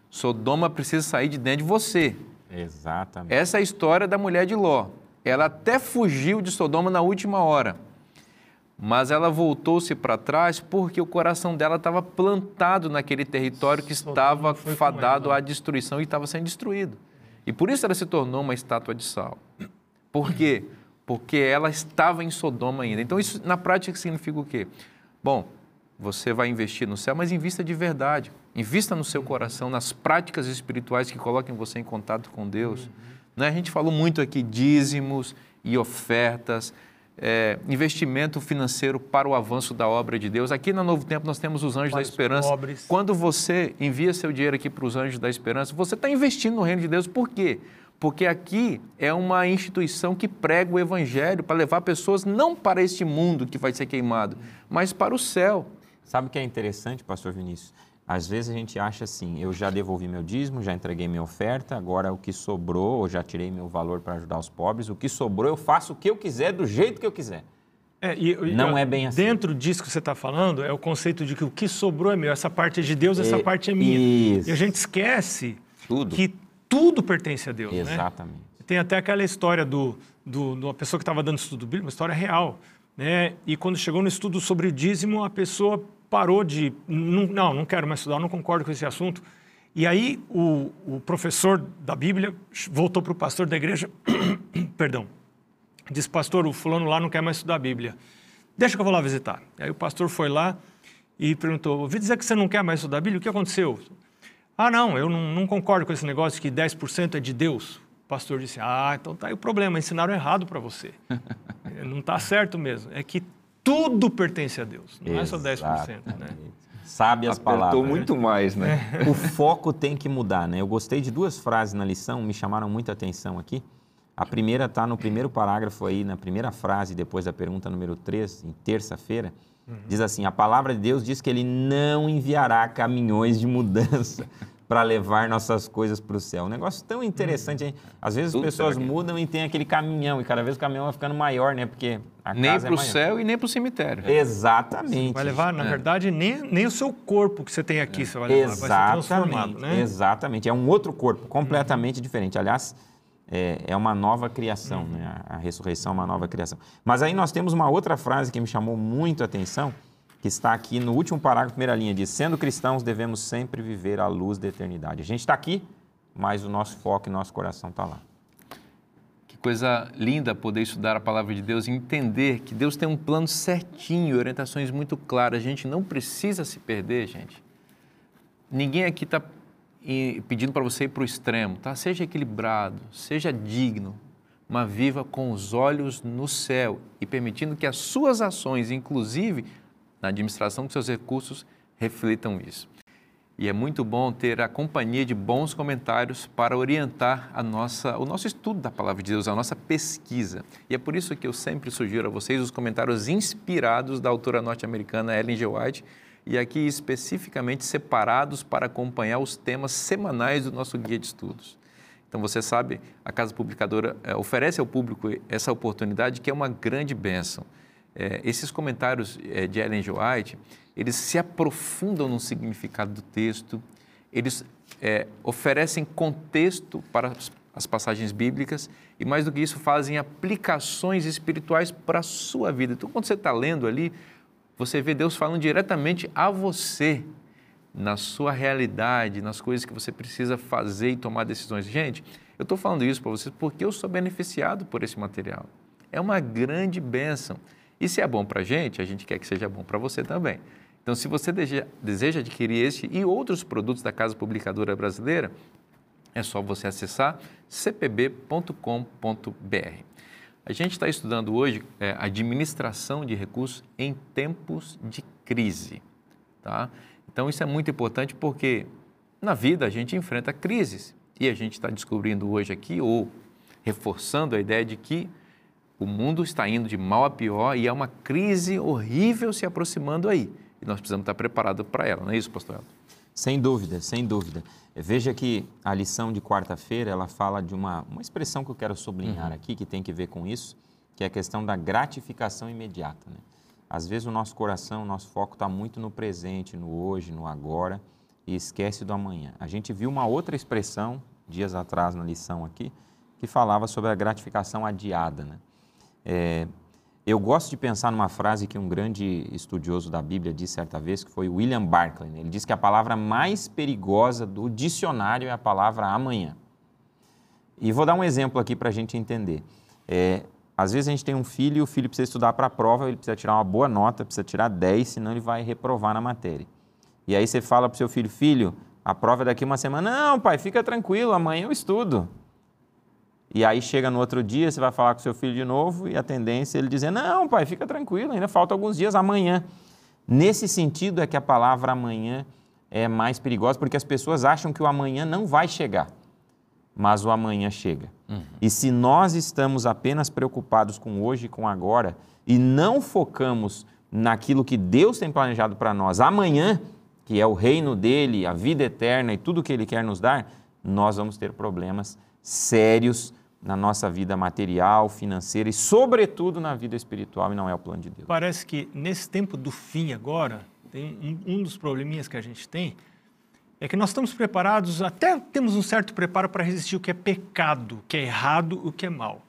S1: Sodoma precisa sair de dentro de você.
S4: Exatamente.
S1: Essa é a história da mulher de Ló. Ela até fugiu de Sodoma na última hora mas ela voltou-se para trás porque o coração dela estava plantado naquele território que estava fadado à destruição e estava sendo destruído. E por isso ela se tornou uma estátua de sal. Porque porque ela estava em Sodoma ainda. Então, isso na prática significa o quê? Bom, você vai investir no céu, mas invista de verdade. Invista no seu coração, nas práticas espirituais que coloquem você em contato com Deus. Uhum. Né? A gente falou muito aqui dízimos e ofertas, é, investimento financeiro para o avanço da obra de Deus. Aqui na Novo Tempo nós temos os Anjos para da Esperança. Pobres. Quando você envia seu dinheiro aqui para os Anjos da Esperança, você está investindo no reino de Deus. Por quê? Porque aqui é uma instituição que prega o Evangelho para levar pessoas não para este mundo que vai ser queimado, mas para o céu.
S4: Sabe o que é interessante, pastor Vinícius? Às vezes a gente acha assim, eu já devolvi meu dízimo, já entreguei minha oferta, agora o que sobrou, eu já tirei meu valor para ajudar os pobres, o que sobrou eu faço o que eu quiser, do jeito que eu quiser.
S3: É, e, não é bem assim. Dentro disso que você está falando, é o conceito de que o que sobrou é meu, essa parte é de Deus, essa parte é minha. Isso. E a gente esquece tudo. que tudo pertence a Deus.
S4: Né? Exatamente. Né?
S3: Tem até aquela história do, do, de uma pessoa que estava dando estudo bíblico, uma história real. Né? E quando chegou no estudo sobre o dízimo, a pessoa parou de. Não, não quero mais estudar, não concordo com esse assunto. E aí o, o professor da Bíblia voltou para o pastor da igreja, perdão, disse, pastor, o fulano lá não quer mais estudar a Bíblia. Deixa que eu vou lá visitar. Aí o pastor foi lá e perguntou, ouvi dizer que você não quer mais estudar a Bíblia, o que aconteceu? Ah, não, eu não, não concordo com esse negócio que 10% é de Deus. O pastor disse, ah, então tá aí o problema, ensinaram errado para você. não está certo mesmo. É que tudo pertence a Deus, não Exatamente. é só 10%. Né?
S4: Sabe as Apertou palavras.
S2: muito mais, né?
S4: O foco tem que mudar, né? Eu gostei de duas frases na lição, me chamaram muita atenção aqui. A primeira está no primeiro parágrafo aí, na primeira frase, depois da pergunta número 3, em terça-feira. Uhum. Diz assim: A palavra de Deus diz que ele não enviará caminhões de mudança para levar nossas coisas para o céu. Um negócio tão interessante, hein? Às vezes Tudo as pessoas mudam e tem aquele caminhão, e cada vez o caminhão vai ficando maior, né? Porque a
S1: nem
S4: para
S1: o é céu e nem para o cemitério.
S4: Exatamente. Você
S3: vai levar, na é. verdade, nem, nem o seu corpo que você tem aqui é. você vai levar, Exatamente. vai ser transformado, né?
S4: Exatamente. É um outro corpo, completamente uhum. diferente. Aliás, é, é, uma nova criação, uhum. né? A ressurreição é uma nova criação. Mas aí nós temos uma outra frase que me chamou muito a atenção, que está aqui no último parágrafo, primeira linha, diz: Sendo cristãos, devemos sempre viver à luz da eternidade. A gente está aqui, mas o nosso foco e nosso coração está lá.
S1: Que coisa linda poder estudar a palavra de Deus e entender que Deus tem um plano certinho, orientações muito claras. A gente não precisa se perder, gente. Ninguém aqui está pedindo para você ir para o extremo, tá? Seja equilibrado, seja digno, mas viva com os olhos no céu e permitindo que as suas ações, inclusive na administração dos seus recursos reflitam isso. E é muito bom ter a companhia de bons comentários para orientar a nossa, o nosso estudo da palavra de Deus, a nossa pesquisa. E é por isso que eu sempre sugiro a vocês os comentários inspirados da autora norte-americana Ellen G. White e aqui especificamente separados para acompanhar os temas semanais do nosso guia de estudos. Então você sabe, a Casa Publicadora é, oferece ao público essa oportunidade que é uma grande bênção é, esses comentários é, de Ellen G. White, eles se aprofundam no significado do texto, eles é, oferecem contexto para as passagens bíblicas e, mais do que isso, fazem aplicações espirituais para a sua vida. Então, quando você está lendo ali, você vê Deus falando diretamente a você, na sua realidade, nas coisas que você precisa fazer e tomar decisões. Gente, eu estou falando isso para vocês porque eu sou beneficiado por esse material. É uma grande bênção. E se é bom para a gente, a gente quer que seja bom para você também. Então, se você deseja adquirir este e outros produtos da Casa Publicadora Brasileira, é só você acessar cpb.com.br. A gente está estudando hoje é, administração de recursos em tempos de crise. Tá? Então, isso é muito importante porque na vida a gente enfrenta crises e a gente está descobrindo hoje aqui, ou reforçando a ideia de que o mundo está indo de mal a pior e é uma crise horrível se aproximando aí. E nós precisamos estar preparados para ela, não é isso, pastor Elton?
S4: Sem dúvida, sem dúvida. Veja que a lição de quarta-feira, ela fala de uma, uma expressão que eu quero sublinhar uhum. aqui, que tem que ver com isso, que é a questão da gratificação imediata. Né? Às vezes o nosso coração, o nosso foco está muito no presente, no hoje, no agora, e esquece do amanhã. A gente viu uma outra expressão, dias atrás na lição aqui, que falava sobre a gratificação adiada. Né? É, eu gosto de pensar numa frase que um grande estudioso da Bíblia disse certa vez, que foi William Barclay. Né? Ele disse que a palavra mais perigosa do dicionário é a palavra amanhã. E vou dar um exemplo aqui para a gente entender. É, Às vezes a gente tem um filho e o filho precisa estudar para a prova, ele precisa tirar uma boa nota, precisa tirar 10, senão ele vai reprovar na matéria. E aí você fala para o seu filho, filho, a prova é daqui uma semana. Não, pai, fica tranquilo, amanhã eu estudo. E aí chega no outro dia, você vai falar com seu filho de novo e a tendência é ele dizer, não, pai, fica tranquilo, ainda falta alguns dias amanhã. Nesse sentido é que a palavra amanhã é mais perigosa, porque as pessoas acham que o amanhã não vai chegar, mas o amanhã chega. Uhum. E se nós estamos apenas preocupados com hoje e com agora e não focamos naquilo que Deus tem planejado para nós amanhã, que é o reino dele, a vida eterna e tudo que ele quer nos dar, nós vamos ter problemas sérios na nossa vida material, financeira e, sobretudo, na vida espiritual, e não é o plano de Deus.
S3: Parece que nesse tempo do fim agora, tem um, um dos probleminhas que a gente tem é que nós estamos preparados, até temos um certo preparo para resistir o que é pecado, o que é errado, o que é mal.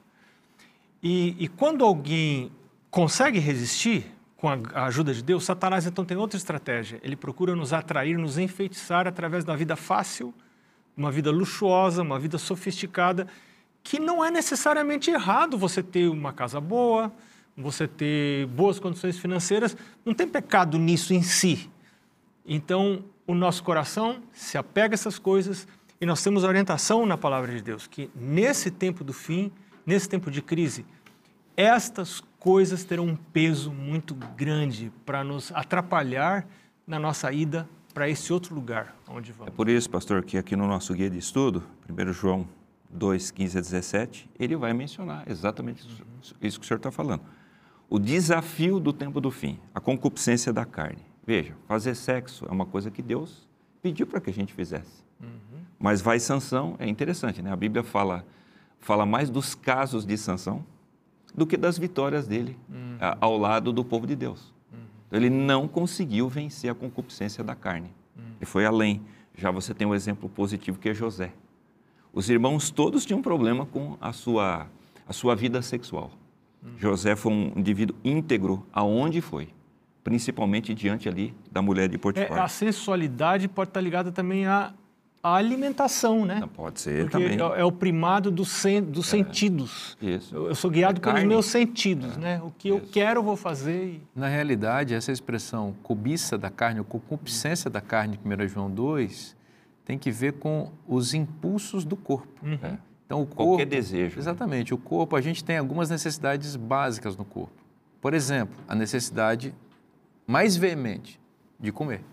S3: E, e quando alguém consegue resistir com a, ajuda de Deus, Satanás então tem outra estratégia. Ele procura nos atrair, nos enfeitiçar através da vida fácil, uma vida luxuosa, uma vida sofisticada, que não é necessariamente errado você ter uma casa boa, você ter boas condições financeiras, não tem pecado nisso em si. Então, o nosso coração se apega a essas coisas e nós temos orientação na palavra de Deus que nesse tempo do fim, nesse tempo de crise, estas coisas terão um peso muito grande para nos atrapalhar na nossa ida para esse outro lugar onde vamos.
S2: É por isso, pastor, que aqui no nosso guia de estudo, 1 João 2, 15 a 17, ele vai mencionar exatamente isso que o senhor está falando. O desafio do tempo do fim, a concupiscência da carne. Veja, fazer sexo é uma coisa que Deus pediu para que a gente fizesse. Uhum. Mas vai sanção, é interessante, né? A Bíblia fala, fala mais dos casos de sanção do que das vitórias dele uhum. ao lado do povo de Deus. Uhum. Ele não conseguiu vencer a concupiscência da carne. Uhum. Ele foi além. Já você tem um exemplo positivo que é José. Os irmãos todos tinham problema com a sua, a sua vida sexual. Hum. José foi um indivíduo íntegro aonde foi, principalmente diante ali da mulher de Potifar.
S3: É, a sensualidade pode estar ligada também à, à alimentação, né?
S2: Não, pode ser
S3: Porque
S2: também.
S3: É, é o primado do sen, dos é. sentidos.
S2: Isso.
S3: Eu, eu sou guiado é pelos meus sentidos, é. né? O que Isso. eu quero, eu vou fazer. E...
S1: Na realidade, essa expressão cobiça da carne, ou concupiscência da carne, 1 João 2, tem que ver com os impulsos do corpo.
S2: Uhum. É. Então, o corpo, Qualquer desejo.
S1: Né? Exatamente. O corpo, a gente tem algumas necessidades básicas no corpo. Por exemplo, a necessidade mais veemente de comer,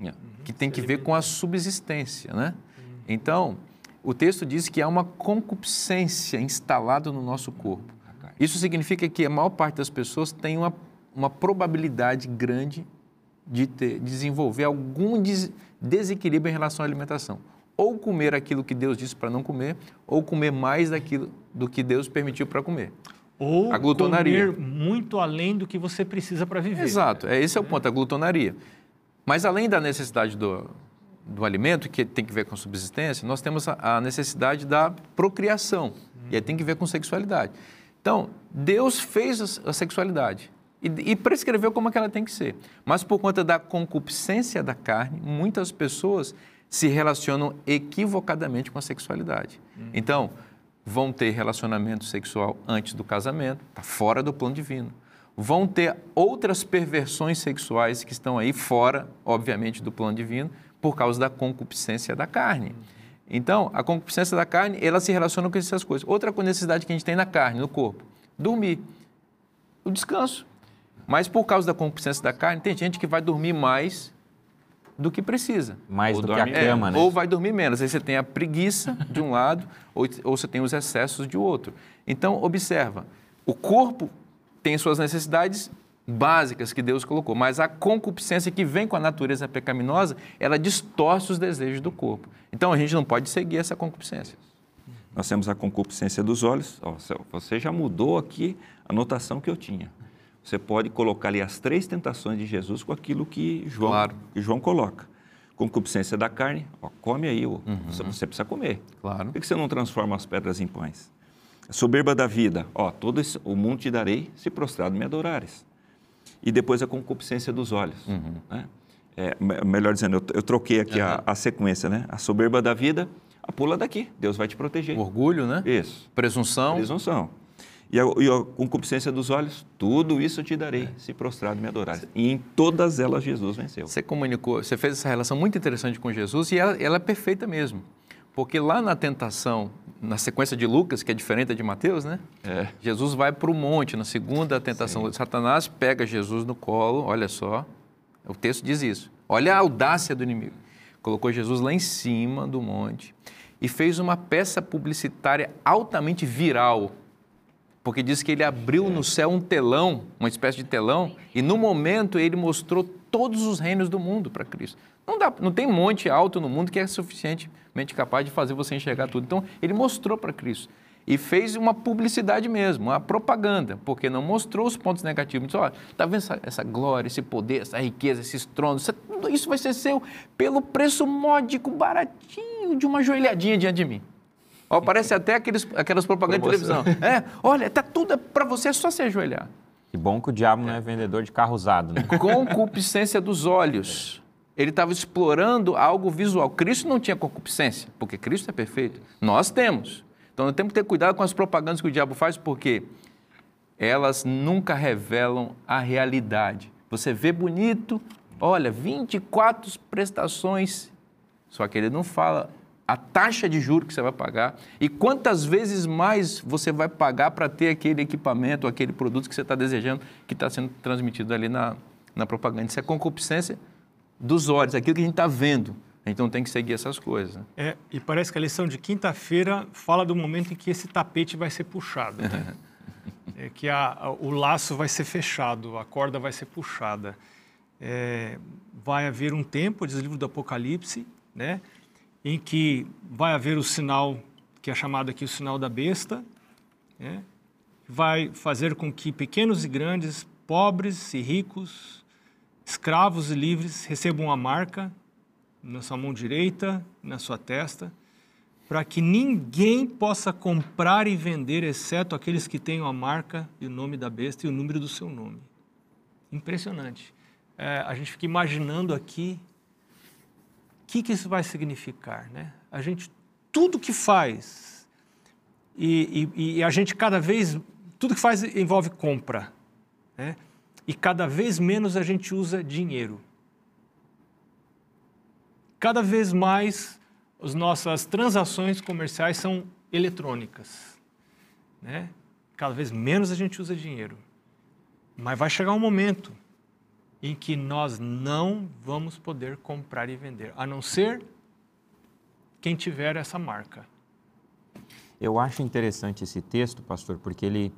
S1: uhum. que tem que ver com a subsistência, né? Uhum. Então, o texto diz que há uma concupiscência instalada no nosso corpo. Isso significa que a maior parte das pessoas tem uma, uma probabilidade grande de ter, desenvolver algum des, desequilíbrio em relação à alimentação. Ou comer aquilo que Deus disse para não comer, ou comer mais daquilo do que Deus permitiu para comer.
S3: Ou a glutonaria. comer muito além do que você precisa para viver.
S1: Exato, é, esse é o ponto, a glutonaria. Mas além da necessidade do, do alimento, que tem que ver com subsistência, nós temos a, a necessidade da procriação, hum. e aí tem que ver com sexualidade. Então, Deus fez a, a sexualidade e, e prescreveu como é que ela tem que ser. Mas por conta da concupiscência da carne, muitas pessoas se relacionam equivocadamente com a sexualidade. Uhum. Então, vão ter relacionamento sexual antes do casamento, está fora do plano divino. Vão ter outras perversões sexuais que estão aí fora, obviamente, do plano divino, por causa da concupiscência da carne. Então, a concupiscência da carne, ela se relaciona com essas coisas. Outra necessidade que a gente tem na carne, no corpo, dormir. O descanso. Mas por causa da concupiscência da carne, tem gente que vai dormir mais do que precisa.
S4: Mais ou do que a cama,
S1: é,
S4: né?
S1: Ou vai dormir menos. Aí você tem a preguiça de um lado ou, ou você tem os excessos de outro. Então, observa, o corpo tem suas necessidades básicas que Deus colocou, mas a concupiscência que vem com a natureza pecaminosa, ela distorce os desejos do corpo. Então, a gente não pode seguir essa concupiscência.
S2: Nós temos a concupiscência dos olhos. Você já mudou aqui a notação que eu tinha. Você pode colocar ali as três tentações de Jesus com aquilo que João, claro. que João coloca. Concupiscência da carne, ó, come aí, ó, uhum. você precisa comer.
S1: Claro.
S2: Por que você não transforma as pedras em pães? soberba da vida, ó, todo esse, o mundo te darei se prostrado me adorares. E depois a concupiscência dos olhos. Uhum. Né? É, melhor dizendo, eu, eu troquei aqui uhum. a, a, sequência, né? A soberba da vida, a pula daqui, Deus vai te proteger.
S1: O orgulho, né?
S2: Isso.
S1: Presunção.
S2: Presunção. E a, e a concupiscência dos olhos, tudo isso te darei, é. se prostrado me adorares. E em todas elas Jesus venceu.
S1: Você comunicou, você fez essa relação muito interessante com Jesus e ela, ela é perfeita mesmo. Porque lá na tentação, na sequência de Lucas, que é diferente de Mateus, né? É. Jesus vai para o monte, na segunda tentação. Sim. Satanás pega Jesus no colo, olha só, o texto diz isso. Olha a audácia do inimigo. Colocou Jesus lá em cima do monte e fez uma peça publicitária altamente viral porque diz que ele abriu no céu um telão, uma espécie de telão, e no momento ele mostrou todos os reinos do mundo para Cristo. Não, dá, não tem monte alto no mundo que é suficientemente capaz de fazer você enxergar tudo. Então, ele mostrou para Cristo. E fez uma publicidade mesmo, uma propaganda, porque não mostrou os pontos negativos. Disse, olha, está vendo essa, essa, glória, esse poder, essa riqueza, esses tronos, isso, tudo isso vai ser seu pelo preço módico, baratinho de uma joelhadinha diante de mim. Ó, parece até aqueles, aquelas propagandas de televisão. É, olha, tá tudo para você, é só se ajoelhar.
S4: Que bom que o diabo não é vendedor de carro usado, né?
S1: Concupiscência dos olhos. Ele estava explorando algo visual. Cristo não tinha concupiscência, porque Cristo é perfeito. Nós temos. Então nós temos que ter cuidado com as propagandas que o diabo faz, porque elas nunca revelam a realidade. Você vê bonito, olha, 24 prestações, só que ele não fala a taxa de juros que você vai pagar e quantas vezes mais você vai pagar para ter aquele equipamento, aquele produto que você está desejando, que está sendo transmitido ali na, na propaganda. Isso é concupiscência dos olhos, aquilo que a gente está vendo. Então tem que seguir essas coisas. Né?
S3: É, e parece que a lição de quinta-feira fala do momento em que esse tapete vai ser puxado. Né? é que a, a, o laço vai ser fechado, a corda vai ser puxada. É, vai haver um tempo, diz o livro do Apocalipse, né? Em que vai haver o sinal, que é chamado aqui o sinal da besta, né? vai fazer com que pequenos e grandes, pobres e ricos, escravos e livres recebam uma marca na sua mão direita, na sua testa, para que ninguém possa comprar e vender, exceto aqueles que tenham a marca e o nome da besta e o número do seu nome. Impressionante. É, a gente fica imaginando aqui que, que isso vai significar? Né? A gente, tudo que faz, e, e, e, a gente cada vez, tudo que faz envolve compra, né? e cada vez menos a gente usa dinheiro. Cada vez mais as nossas transações comerciais são eletrônicas. Né? Cada vez menos a gente usa dinheiro. Mas vai chegar um momento em que nós não vamos poder comprar e vender, a não ser quem tiver essa marca.
S4: Eu acho interessante esse texto, pastor, porque ele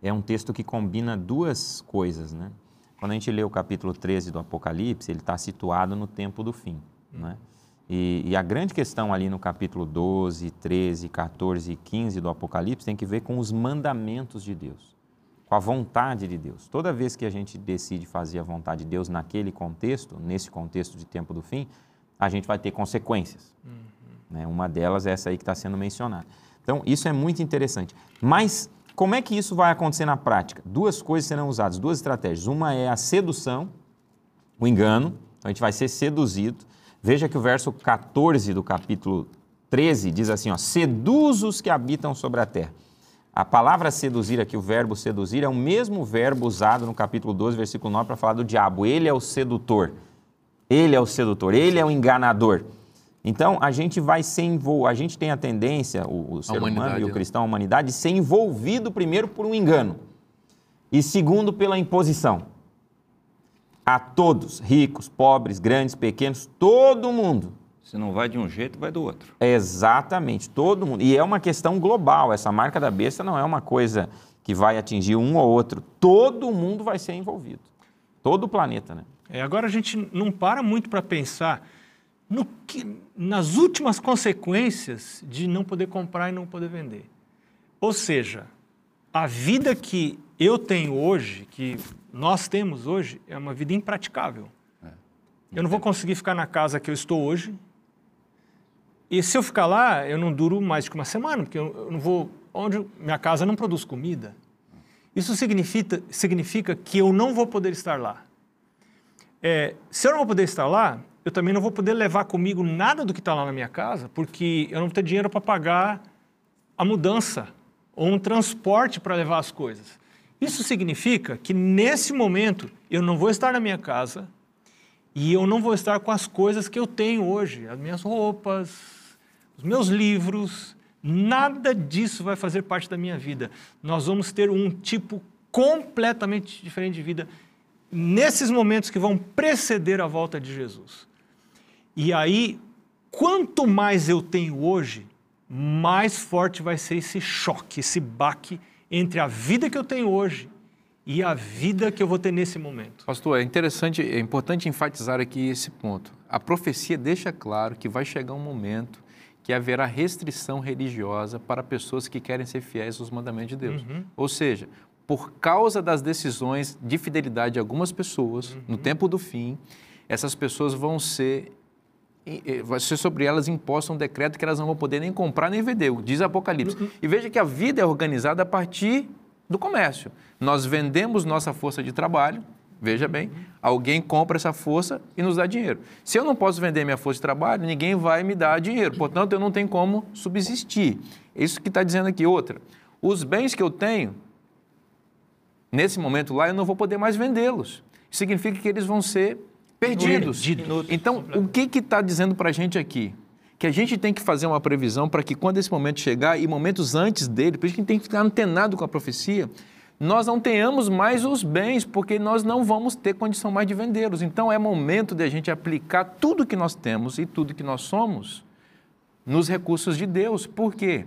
S4: é um texto que combina duas coisas, né? Quando a gente lê o capítulo 13 do Apocalipse, ele está situado no tempo do fim, hum. né? E, e, a grande questão ali no capítulo 12, 13, 14 e 15 do Apocalipse tem que ver com os mandamentos de Deus com a vontade de Deus. Toda vez que a gente decide fazer a vontade de Deus naquele contexto, nesse contexto de tempo do fim, a gente vai ter consequências. Uhum. Né? Uma delas é essa aí que está sendo mencionada. Então, isso é muito interessante. Mas, como é que isso vai acontecer na prática? Duas coisas serão usadas, duas estratégias. Uma é a sedução, o engano. Então, a gente vai ser seduzido. Veja que o verso 14 do capítulo 13 diz assim: ó, seduz os que habitam sobre a terra. A palavra seduzir aqui, o verbo seduzir, é o mesmo verbo usado no capítulo 12, versículo 9, para falar do diabo. Ele é o sedutor. Ele é o sedutor, ele é o enganador. Então, a gente vai ser envolvido, a gente tem a tendência, o, o ser humano e o né? cristão, a humanidade, de ser envolvido primeiro por um engano e segundo pela imposição. A todos, ricos, pobres, grandes, pequenos, todo mundo
S2: se não vai de um jeito, vai do outro.
S4: Exatamente, todo mundo. E é uma questão global. Essa marca da besta não é uma coisa que vai atingir um ou outro. Todo mundo vai ser envolvido. Todo o planeta, né?
S3: É, agora a gente não para muito para pensar no que, nas últimas consequências de não poder comprar e não poder vender. Ou seja, a vida que eu tenho hoje, que nós temos hoje, é uma vida impraticável. É. Eu não vou conseguir ficar na casa que eu estou hoje, e se eu ficar lá, eu não duro mais que uma semana, porque eu não vou. Onde minha casa não produz comida. Isso significa, significa que eu não vou poder estar lá. É, se eu não vou poder estar lá, eu também não vou poder levar comigo nada do que está lá na minha casa, porque eu não vou ter dinheiro para pagar a mudança ou um transporte para levar as coisas. Isso significa que nesse momento eu não vou estar na minha casa e eu não vou estar com as coisas que eu tenho hoje, as minhas roupas, os meus livros, nada disso vai fazer parte da minha vida. Nós vamos ter um tipo completamente diferente de vida nesses momentos que vão preceder a volta de Jesus. E aí, quanto mais eu tenho hoje, mais forte vai ser esse choque, esse baque entre a vida que eu tenho hoje e a vida que eu vou ter nesse momento.
S1: Pastor, é interessante, é importante enfatizar aqui esse ponto. A profecia deixa claro que vai chegar um momento que haverá restrição religiosa para pessoas que querem ser fiéis aos mandamentos de Deus. Uhum. Ou seja, por causa das decisões de fidelidade de algumas pessoas uhum. no tempo do fim, essas pessoas vão ser vai ser sobre elas imposto um decreto que elas não vão poder nem comprar nem vender, diz Apocalipse. Uhum. E veja que a vida é organizada a partir do comércio. Nós vendemos nossa força de trabalho, veja bem, alguém compra essa força e nos dá dinheiro. Se eu não posso vender minha força de trabalho, ninguém vai me dar dinheiro, portanto eu não tenho como subsistir. É isso que está dizendo aqui. Outra, os bens que eu tenho, nesse momento lá, eu não vou poder mais vendê-los. Significa que eles vão ser perdidos. Então, o que está dizendo para a gente aqui? Que a gente tem que fazer uma previsão para que quando esse momento chegar e momentos antes dele, por isso que a gente tem que ficar antenado com a profecia, nós não tenhamos mais os bens, porque nós não vamos ter condição mais de vendê-los. Então, é momento de a gente aplicar tudo que nós temos e tudo que nós somos nos recursos de Deus. Por quê?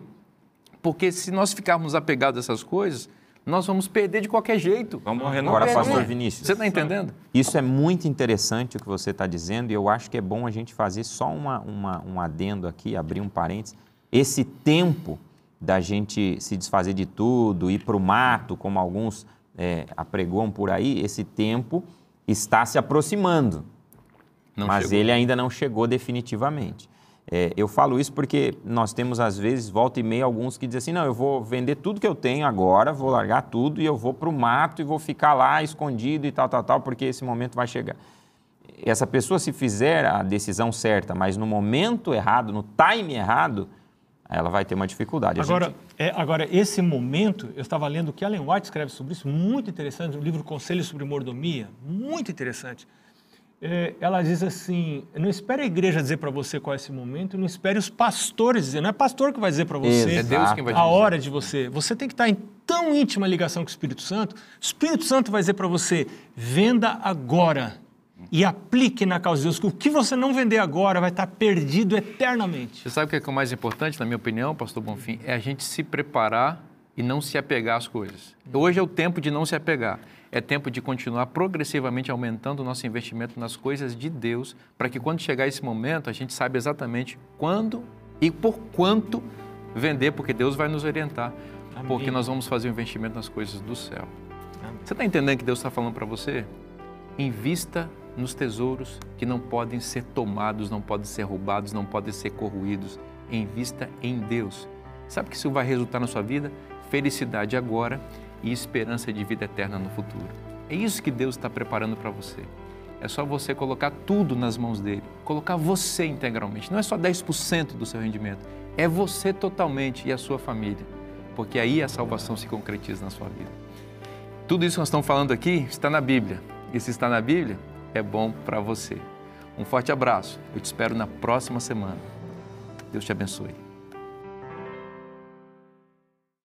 S1: Porque se nós ficarmos apegados a essas coisas, nós vamos perder de qualquer jeito.
S4: Vamos morrer Agora, perder. pastor Vinícius.
S1: Você está entendendo?
S4: Isso é muito interessante o que você está dizendo e eu acho que é bom a gente fazer só uma, uma, um adendo aqui, abrir um parênteses. Esse tempo da gente se desfazer de tudo, ir para o mato, como alguns é, apregoam por aí, esse tempo está se aproximando. Não mas chegou. ele ainda não chegou definitivamente. É, eu falo isso porque nós temos, às vezes, volta e meia, alguns que dizem assim: não, eu vou vender tudo que eu tenho agora, vou largar tudo e eu vou para o mato e vou ficar lá escondido e tal, tal, tal, porque esse momento vai chegar. Essa pessoa, se fizer a decisão certa, mas no momento errado, no time errado, ela vai ter uma dificuldade.
S3: agora, gente... é, agora, esse momento, eu estava lendo o que Ellen White escreve sobre isso, muito interessante, o livro Conselhos sobre Mordomia, muito interessante é, ela diz assim: não espere a igreja dizer para você qual é esse momento, não espere os pastores dizer. Não é pastor que vai dizer para você
S1: é Deus quem vai
S3: a hora de você. Você tem que estar em tão íntima ligação com o Espírito Santo. O Espírito Santo vai dizer para você: venda agora e aplique na causa de Deus, o que você não vender agora vai estar perdido eternamente.
S1: Você sabe o que é, que é o mais importante, na minha opinião, pastor Bonfim? É a gente se preparar e não se apegar às coisas. Hoje é o tempo de não se apegar é tempo de continuar progressivamente aumentando o nosso investimento nas coisas de Deus, para que quando chegar esse momento a gente saiba exatamente quando e por quanto vender, porque Deus vai nos orientar, Amém. porque nós vamos fazer o um investimento nas coisas do céu. Amém. Você está entendendo que Deus está falando para você? Invista nos tesouros que não podem ser tomados, não podem ser roubados, não podem ser corroídos. Invista em Deus. Sabe que isso vai resultar na sua vida? Felicidade agora e esperança de vida eterna no futuro. É isso que Deus está preparando para você. É só você colocar tudo nas mãos dele, colocar você integralmente. Não é só 10% do seu rendimento, é você totalmente e a sua família, porque aí a salvação se concretiza na sua vida. Tudo isso que nós estamos falando aqui está na Bíblia. E se está na Bíblia, é bom para você. Um forte abraço. Eu te espero na próxima semana. Deus te abençoe.